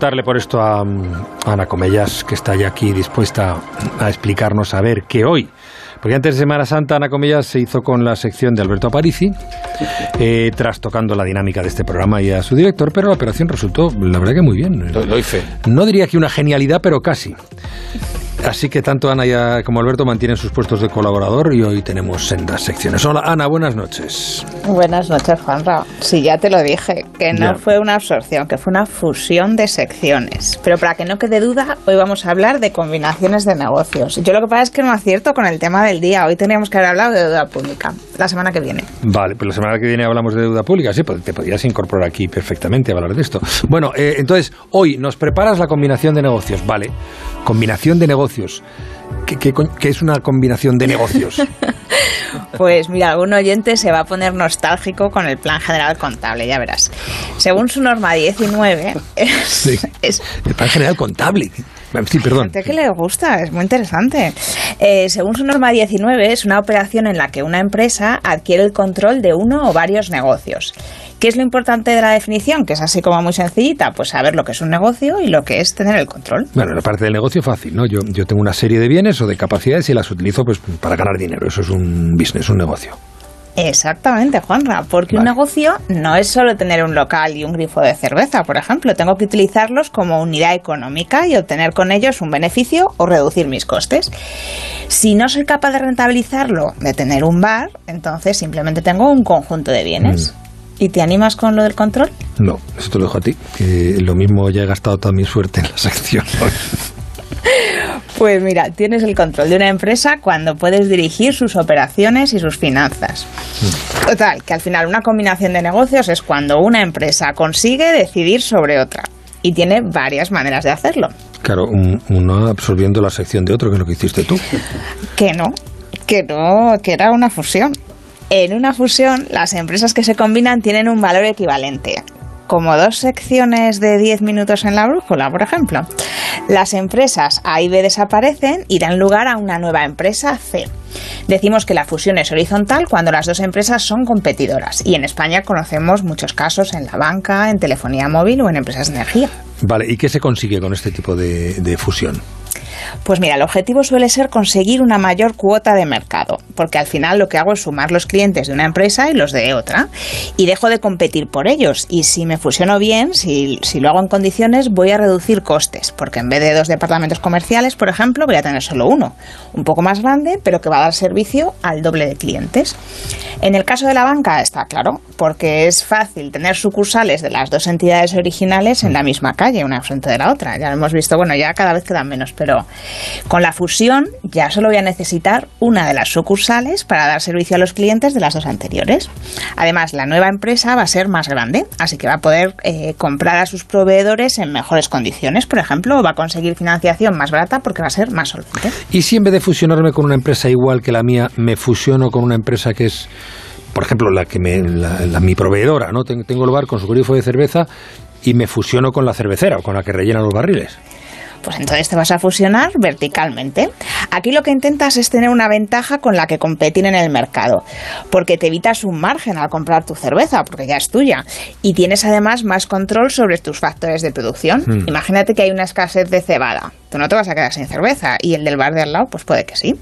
Darle por esto a, Ana Comellas, que está ya aquí dispuesta a explicarnos a ver qué hoy. Porque antes de Semana Santa, Ana Comellas se hizo con la sección de Alberto Aparici, eh, trastocando la dinámica de este programa y a su director, pero la operación resultó, la verdad que muy bien. Doy fe. No diría que una genialidad, pero casi. Así que tanto Ana como Alberto mantienen sus puestos de colaborador y hoy tenemos sendas secciones. Hola Ana, buenas noches. Buenas noches, Juanra. Sí, ya te lo dije, que no fue una absorción, que fue una fusión de secciones. Pero para que no quede duda, hoy vamos a hablar de combinaciones de negocios. Yo lo que pasa es que no acierto con el tema del día. Hoy teníamos que haber hablado de deuda pública, la semana que viene. Vale, pues la semana que viene hablamos de deuda pública. Sí, pues te podrías incorporar aquí perfectamente a hablar de esto. Bueno, eh, entonces, hoy nos preparas la combinación de negocios. Vale, combinación de negocios. ¿Qué, es una combinación de negocios? Pues mira, algún oyente se va a poner nostálgico con el Plan General Contable, ya verás. Según su norma 19, es, el Plan General Contable. Sí, perdón. Gente que le gusta, es muy interesante. Eh, según su norma 19, es una operación en la que una empresa adquiere el control de uno o varios negocios. ¿Qué es lo importante de la definición? Que es así como muy sencillita, pues saber lo que es un negocio y lo que es tener el control. Bueno, la parte del negocio fácil, ¿no? Yo, yo tengo una serie de bienes o de capacidades y las utilizo pues para ganar dinero. Eso es un business, un negocio. Exactamente, Juanra, porque un negocio no es solo tener un local y un grifo de cerveza, por ejemplo. Tengo que utilizarlos como unidad económica y obtener con ellos un beneficio o reducir mis costes. Si no soy capaz de rentabilizarlo, de tener un bar, entonces simplemente tengo un conjunto de bienes. Mm. ¿Y te animas con lo del control? No, eso te lo dejo a ti, que lo mismo ya he gastado toda mi suerte en la sección. Pues mira, tienes el control de una empresa cuando puedes dirigir sus operaciones y sus finanzas. Mm. Total, que al final una combinación de negocios es cuando una empresa consigue decidir sobre otra y tiene varias maneras de hacerlo. Claro, uno absorbiendo la sección de otro, que es lo que hiciste tú. Que no, que no, que era una fusión. En una fusión, las empresas que se combinan tienen un valor equivalente, como dos secciones de 10 minutos en la brújula, por ejemplo. Las empresas A y B desaparecen y dan lugar a una nueva empresa C. Decimos que la fusión es horizontal cuando las dos empresas son competidoras y en España conocemos muchos casos en la banca, en telefonía móvil o en empresas de energía. Vale, ¿y qué se consigue con este tipo de, de fusión? Pues mira, el objetivo suele ser conseguir una mayor cuota de mercado, porque al final lo que hago es sumar los clientes de una empresa y los de otra, y dejo de competir por ellos. Y si me fusiono bien, si, lo hago en condiciones, voy a reducir costes, porque en vez de dos departamentos comerciales, por ejemplo, voy a tener solo uno, un poco más grande, pero que va a dar servicio al doble de clientes. En el caso de la banca está claro, porque es fácil tener sucursales de las dos entidades originales en la misma calle, una frente de la otra. Ya lo hemos visto, bueno, ya cada vez quedan menos, pero con la fusión ya solo voy a necesitar una de las sucursales para dar servicio a los clientes de las dos anteriores. Además, la nueva empresa va a ser más grande, así que va a poder eh, comprar a sus proveedores en mejores condiciones, por ejemplo, o va a conseguir financiación más barata porque va a ser más solvente. ¿Y si en vez de fusionarme con una empresa igual que la mía, me fusiono con una empresa que es por ejemplo, la que me, mi proveedora, ¿no? Tengo el bar con su grifo de cerveza y me fusiono con la cervecera o con la que rellena los barriles pues entonces te vas a fusionar verticalmente. Aquí lo que intentas es tener una ventaja con la que competir en el mercado, porque te evitas un margen al comprar tu cerveza, porque ya es tuya, y tienes además más control sobre tus factores de producción. Hmm. Imagínate que hay una escasez de cebada, tú no te vas a quedar sin cerveza, y el del bar de al lado, pues puede que sí.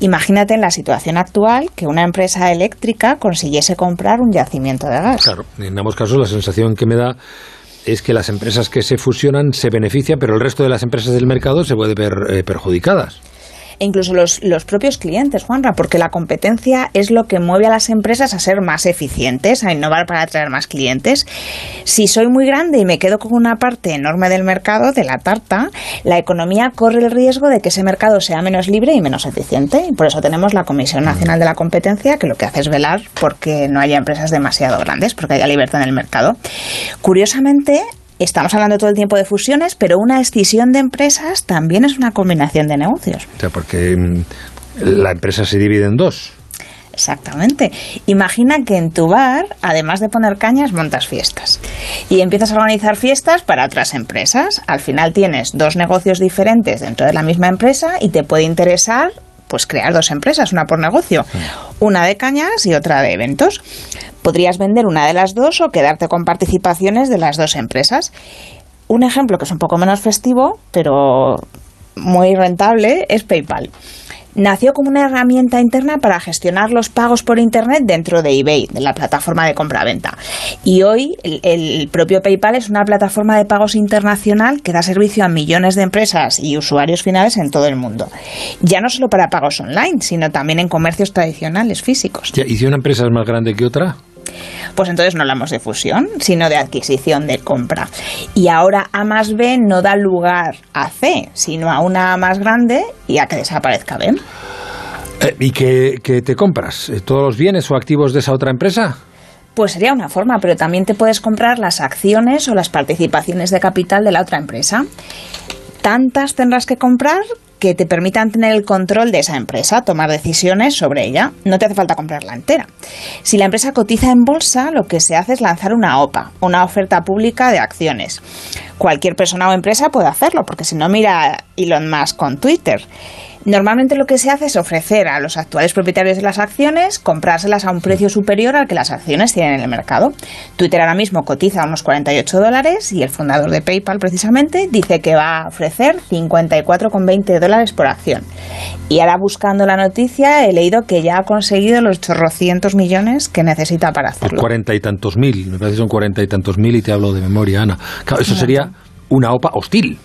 Imagínate en la situación actual que una empresa eléctrica consiguiese comprar un yacimiento de gas. Claro, en ambos casos la sensación que me da es que las empresas que se fusionan se benefician, pero el resto de las empresas del mercado se puede ver eh, perjudicadas e incluso los, los propios clientes, Juanra, porque la competencia es lo que mueve a las empresas a ser más eficientes, a innovar para atraer más clientes. Si soy muy grande y me quedo con una parte enorme del mercado, de la tarta, la economía corre el riesgo de que ese mercado sea menos libre y menos eficiente. Y por eso tenemos la Comisión Nacional de la Competencia, que lo que hace es velar porque no haya empresas demasiado grandes, porque haya libertad en el mercado. Curiosamente, Estamos hablando todo el tiempo de fusiones, pero una escisión de empresas también es una combinación de negocios. O sea, porque mm, la empresa se divide en dos. Exactamente. Imagina que en tu bar, además de poner cañas, montas fiestas. Y empiezas a organizar fiestas para otras empresas. Al final tienes dos negocios diferentes dentro de la misma empresa y te puede interesar pues crear dos empresas, una por negocio, una de cañas y otra de eventos. Podrías vender una de las dos o quedarte con participaciones de las dos empresas. un ejemplo que es un poco menos festivo, pero muy rentable, es PayPal nació como una herramienta interna para gestionar los pagos por Internet dentro de eBay, de la plataforma de compra-venta. Y hoy el, propio PayPal es una plataforma de pagos internacional que da servicio a millones de empresas y usuarios finales en todo el mundo. Ya no solo para pagos online, sino también en comercios tradicionales físicos. ¿Y si una empresa es más grande que otra? Pues entonces no hablamos de fusión, sino de adquisición de compra. Y ahora A más B no da lugar a C, sino a una A más grande y a que desaparezca B. Eh, ¿Y qué, te compras? Eh, ¿Todos los bienes o activos de esa otra empresa? Pues sería una forma, pero también te puedes comprar las acciones o las participaciones de capital de la otra empresa. Tantas tendrás que comprar que te permitan tener el control de esa empresa, tomar decisiones sobre ella. No te hace falta comprarla entera. Si la empresa cotiza en bolsa, lo que se hace es lanzar una OPA, una oferta pública de acciones. Cualquier persona o empresa puede hacerlo, porque si no mira Elon Musk con Twitter. Normalmente lo que se hace es ofrecer a los actuales propietarios de las acciones comprárselas a un precio superior al que las acciones tienen en el mercado. Twitter ahora mismo cotiza unos 48 dólares y el fundador de PayPal precisamente dice que va a ofrecer 54,20 dólares por acción. Y ahora buscando la noticia he leído que ya ha conseguido los chorrocientos millones que necesita para hacerlo. Cuarenta y tantos mil, me parece que son cuarenta y tantos mil y te hablo de memoria, Ana. eso sería una OPA hostil.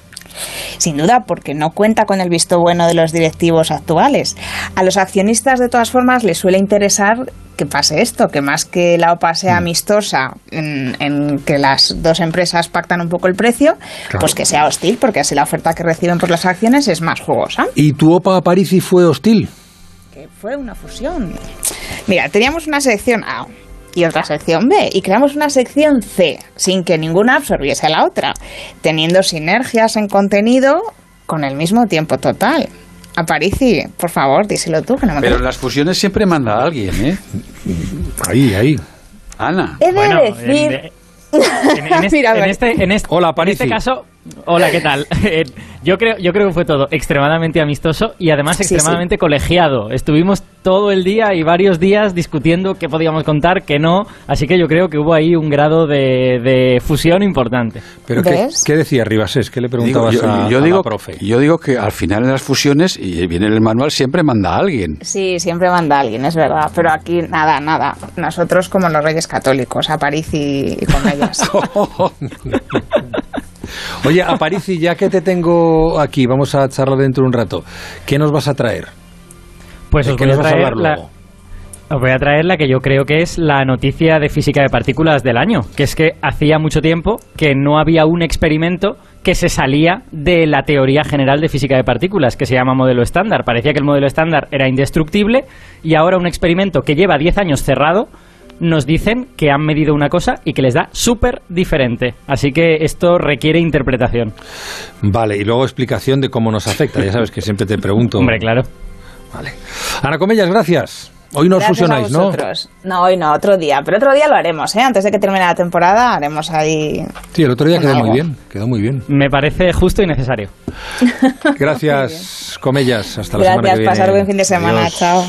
Sin duda, porque no cuenta con el visto bueno de los directivos actuales. A los accionistas, de todas formas, les suele interesar que pase esto, que más que la OPA sea mm. amistosa en, que las dos empresas pactan un poco el precio, pues que sea hostil, porque así la oferta que reciben por las acciones es más jugosa. ¿Y tu OPA a París y fue hostil? Que fue una fusión. Mira, teníamos una sección A y otra sección B y creamos una sección C sin que ninguna absorbiese a la otra, teniendo sinergias en contenido con el mismo tiempo total. Aparici, por favor, díselo tú. Que no me Pero las fusiones siempre manda a alguien, ¿eh? Ahí, ahí. Ana. He de decir... En, este, en, este, Hola, en este caso, hola, ¿qué tal? Eh, yo creo, yo creo que fue todo extremadamente amistoso y además extremadamente colegiado. Estuvimos todo el día y varios días discutiendo qué podíamos contar, qué no. Así que yo creo que hubo ahí un grado de, fusión importante. ¿Pero qué, qué, decía Ribasés? ¿Qué le preguntabas yo, a, digo, profe? Yo digo que al final en las fusiones, y viene el manual, siempre manda a alguien. Sí, siempre manda a alguien, es verdad. Pero aquí nada, nada. Nosotros como los reyes católicos, a París y, y con ellas. Oye, Aparici, ya que te tengo aquí, vamos a charlar dentro de un rato. ¿Qué nos vas a traer? Pues os voy a traer la, Os voy a traer la que yo creo que es la noticia de física de partículas del año, que es que hacía mucho tiempo que no había un experimento que se salía de la teoría general de física de partículas, que se llama modelo estándar. Parecía que el modelo estándar era indestructible y ahora un experimento que lleva 10 años cerrado nos dicen que han medido una cosa y que les da súper diferente. Así que esto requiere interpretación. Vale, y luego explicación de cómo nos afecta. Ya sabes que siempre te pregunto. Hombre, claro. Vale. Ana Comellas, gracias. Hoy no fusionáis, ¿no? No, hoy no, otro día. Pero otro día lo haremos, ¿eh? Antes de que termine la temporada haremos ahí... Sí, el otro día quedó muy bien, quedó muy bien. Me parece justo y necesario. Gracias, Comellas. Hasta la semana que viene. Gracias, pasar buen fin de semana. Chao.